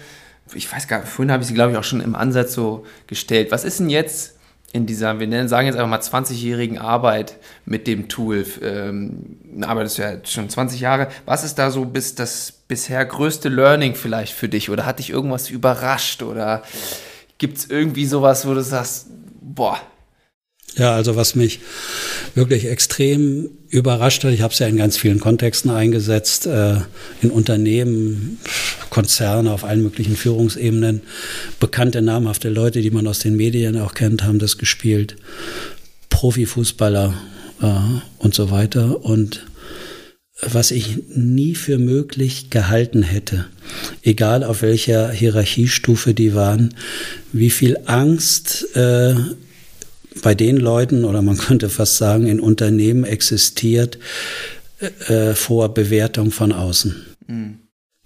Ich weiß gar nicht, vorhin habe ich sie, glaube ich, auch schon im Ansatz so gestellt. Was ist denn jetzt in dieser, wir nennen, sagen jetzt einfach mal 20-jährigen Arbeit mit dem Tool? Ähm, arbeitest du ja schon 20 Jahre. Was ist da so bis das bisher größte Learning vielleicht für dich? Oder hat dich irgendwas überrascht? Oder gibt es irgendwie sowas, wo du sagst, boah,
ja, also was mich wirklich extrem überrascht hat, ich habe es ja in ganz vielen Kontexten eingesetzt, äh, in Unternehmen, Konzerne auf allen möglichen Führungsebenen, bekannte namhafte Leute, die man aus den Medien auch kennt, haben das gespielt, Profifußballer äh, und so weiter. Und was ich nie für möglich gehalten hätte, egal auf welcher Hierarchiestufe die waren, wie viel Angst äh, bei den Leuten oder man könnte fast sagen in Unternehmen existiert äh, vor Bewertung von außen. Mhm.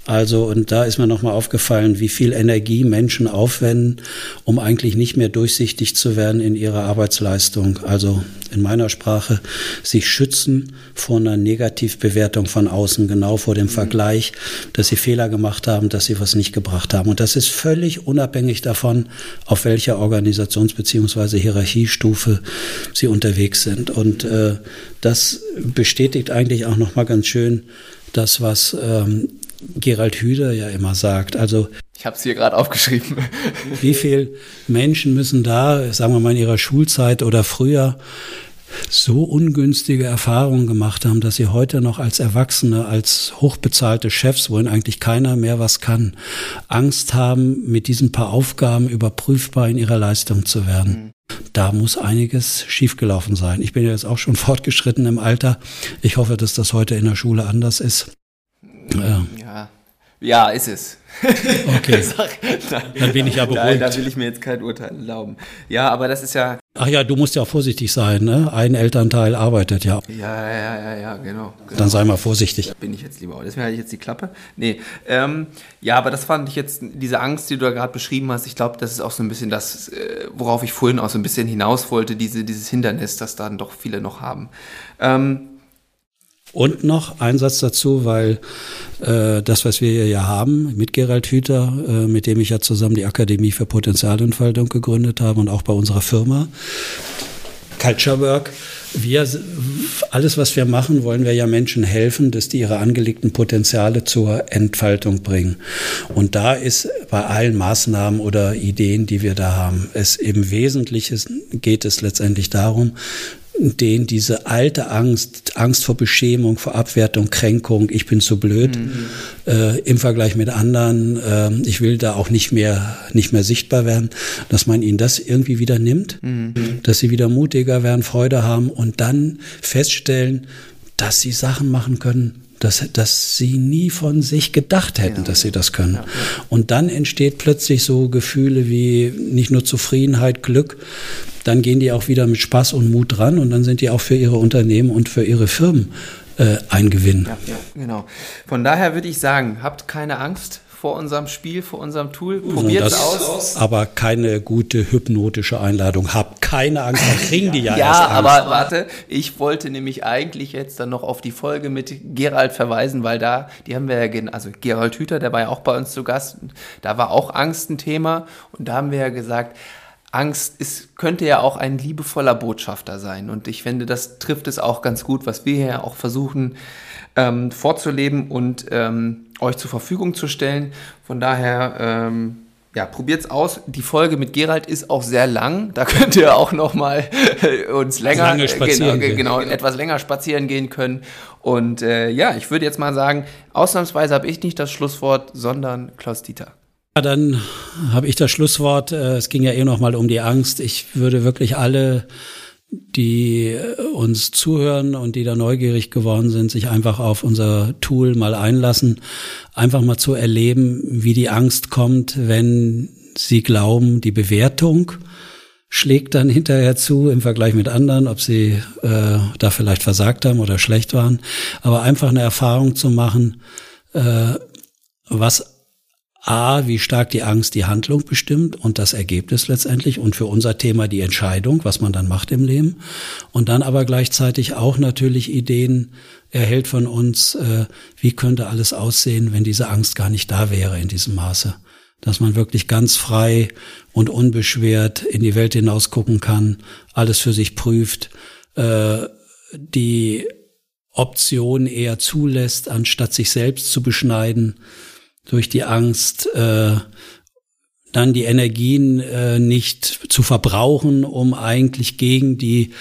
Also, und da ist mir nochmal aufgefallen, wie viel Energie Menschen aufwenden, um eigentlich nicht mehr durchsichtig zu werden in ihrer Arbeitsleistung. Also in meiner Sprache, sich schützen vor einer Negativbewertung von außen, genau vor dem mhm. Vergleich, dass sie Fehler gemacht haben, dass sie was nicht gebracht haben. Und das ist völlig unabhängig davon, auf welcher Organisations- bzw. Hierarchiestufe sie unterwegs sind. Und äh, das bestätigt eigentlich auch nochmal ganz schön das, was ähm, Gerald Hüder ja immer sagt. Also
ich habe es hier gerade aufgeschrieben.
wie viele Menschen müssen da, sagen wir mal in ihrer Schulzeit oder früher, so ungünstige Erfahrungen gemacht haben, dass sie heute noch als Erwachsene, als hochbezahlte Chefs, wohin eigentlich keiner mehr was kann, Angst haben, mit diesen paar Aufgaben überprüfbar in ihrer Leistung zu werden. Mhm. Da muss einiges schiefgelaufen sein. Ich bin ja jetzt auch schon (laughs) fortgeschritten im Alter. Ich hoffe, dass das heute in der Schule anders ist.
Ja. ja. Ja, ist es. (laughs)
Okay. (laughs) Dann bin ich ja beruhigt. Nein,
da will ich mir jetzt kein Urteil erlauben. Ja, aber das ist ja.
Ach ja, du musst ja auch vorsichtig sein, ne? Ein Elternteil arbeitet ja.
Ja, ja, ja, ja, genau. genau.
Dann sei mal vorsichtig. Da
bin ich jetzt lieber. Deswegen halte ich jetzt die Klappe. Nee. Ähm, ja, aber das fand ich jetzt, diese Angst, die du da gerade beschrieben hast, ich glaube, das ist auch so ein bisschen das, äh, worauf ich vorhin auch so ein bisschen hinaus wollte, diese, dieses Hindernis, das dann doch viele noch haben. Ähm,
und noch ein Satz dazu, weil äh, das, was wir hier ja haben mit Gerald Hüther, äh, mit dem ich ja zusammen die Akademie für Potenzialentfaltung gegründet habe und auch bei unserer Firma Culture Work, wir, alles, was wir machen, wollen wir ja Menschen helfen, dass die ihre angelegten Potenziale zur Entfaltung bringen. Und da ist bei allen Maßnahmen oder Ideen, die wir da haben, es im Wesentlichen geht es letztendlich darum, den diese alte Angst, Angst vor Beschämung, vor Abwertung, Kränkung, ich bin zu blöd mhm. äh, im Vergleich mit anderen, äh, ich will da auch nicht mehr, nicht mehr sichtbar werden, dass man ihnen das irgendwie wieder nimmt, mhm. dass sie wieder mutiger werden, Freude haben und dann feststellen, dass sie Sachen machen können, dass, dass sie nie von sich gedacht hätten, ja. dass sie das können. Ja, ja. Und dann entsteht plötzlich so Gefühle wie nicht nur Zufriedenheit, Glück, dann gehen die auch wieder mit Spaß und Mut dran und dann sind die auch für ihre Unternehmen und für ihre Firmen äh, ein Gewinn.
Ja, genau. Von daher würde ich sagen, habt keine Angst vor unserem Spiel, vor unserem Tool. Probiert es aus.
Aber keine gute hypnotische Einladung. Habt keine Angst, dann kriegen die ja
Ja, aber warte, ich wollte nämlich eigentlich jetzt dann noch auf die Folge mit Gerald verweisen, weil da, die haben wir ja, also Gerald Hüther, der war ja auch bei uns zu Gast, da war auch Angst ein Thema und da haben wir ja gesagt, Angst ist, könnte ja auch ein liebevoller Botschafter sein. Und ich finde, das trifft es auch ganz gut, was wir hier auch versuchen ähm, vorzuleben und ähm, euch zur Verfügung zu stellen. Von daher, ähm, ja, probiert's aus. Die Folge mit Gerald ist auch sehr lang. Da (laughs) könnt ihr auch noch mal uns länger,
Lange spazieren
genau, genau, etwas länger spazieren gehen können. Und äh, ja, ich würde jetzt mal sagen, ausnahmsweise habe ich nicht das Schlusswort, sondern Klaus Dieter.
Ja, dann habe ich das Schlusswort. Äh, es ging ja eh noch mal um die Angst. Ich würde wirklich alle, die äh, uns zuhören und die da neugierig geworden sind, sich einfach auf unser Tool mal einlassen, einfach mal zu erleben, wie die Angst kommt, wenn sie glauben, die Bewertung schlägt dann hinterher zu im Vergleich mit anderen, ob sie äh, da vielleicht versagt haben oder schlecht waren. Aber einfach eine Erfahrung zu machen, äh, was A, wie stark die Angst die Handlung bestimmt und das Ergebnis letztendlich und für unser Thema die Entscheidung, was man dann macht im Leben. Und dann aber gleichzeitig auch natürlich Ideen erhält von uns, äh, wie könnte alles aussehen, wenn diese Angst gar nicht da wäre in diesem Maße. Dass man wirklich ganz frei und unbeschwert in die Welt hinaus gucken kann, alles für sich prüft, äh, die Option eher zulässt, anstatt sich selbst zu beschneiden durch die Angst, äh, dann die Energien äh, nicht zu verbrauchen, um eigentlich gegen die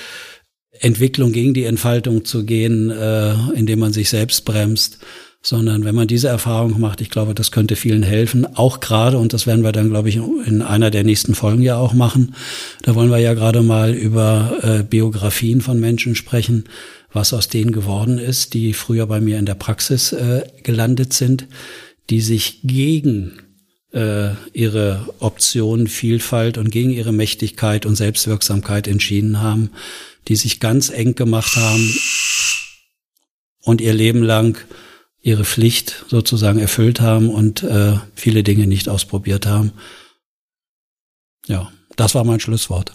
Entwicklung, gegen die Entfaltung zu gehen, äh, indem man sich selbst bremst, sondern wenn man diese Erfahrung macht, ich glaube, das könnte vielen helfen, auch gerade, und das werden wir dann, glaube ich, in einer der nächsten Folgen ja auch machen, da wollen wir ja gerade mal über äh, Biografien von Menschen sprechen, was aus denen geworden ist, die früher bei mir in der Praxis äh, gelandet sind die sich gegen äh, ihre Option Vielfalt und gegen ihre Mächtigkeit und Selbstwirksamkeit entschieden haben, die sich ganz eng gemacht haben und ihr Leben lang ihre Pflicht sozusagen erfüllt haben und äh, viele Dinge nicht ausprobiert haben. Ja, das war mein Schlusswort.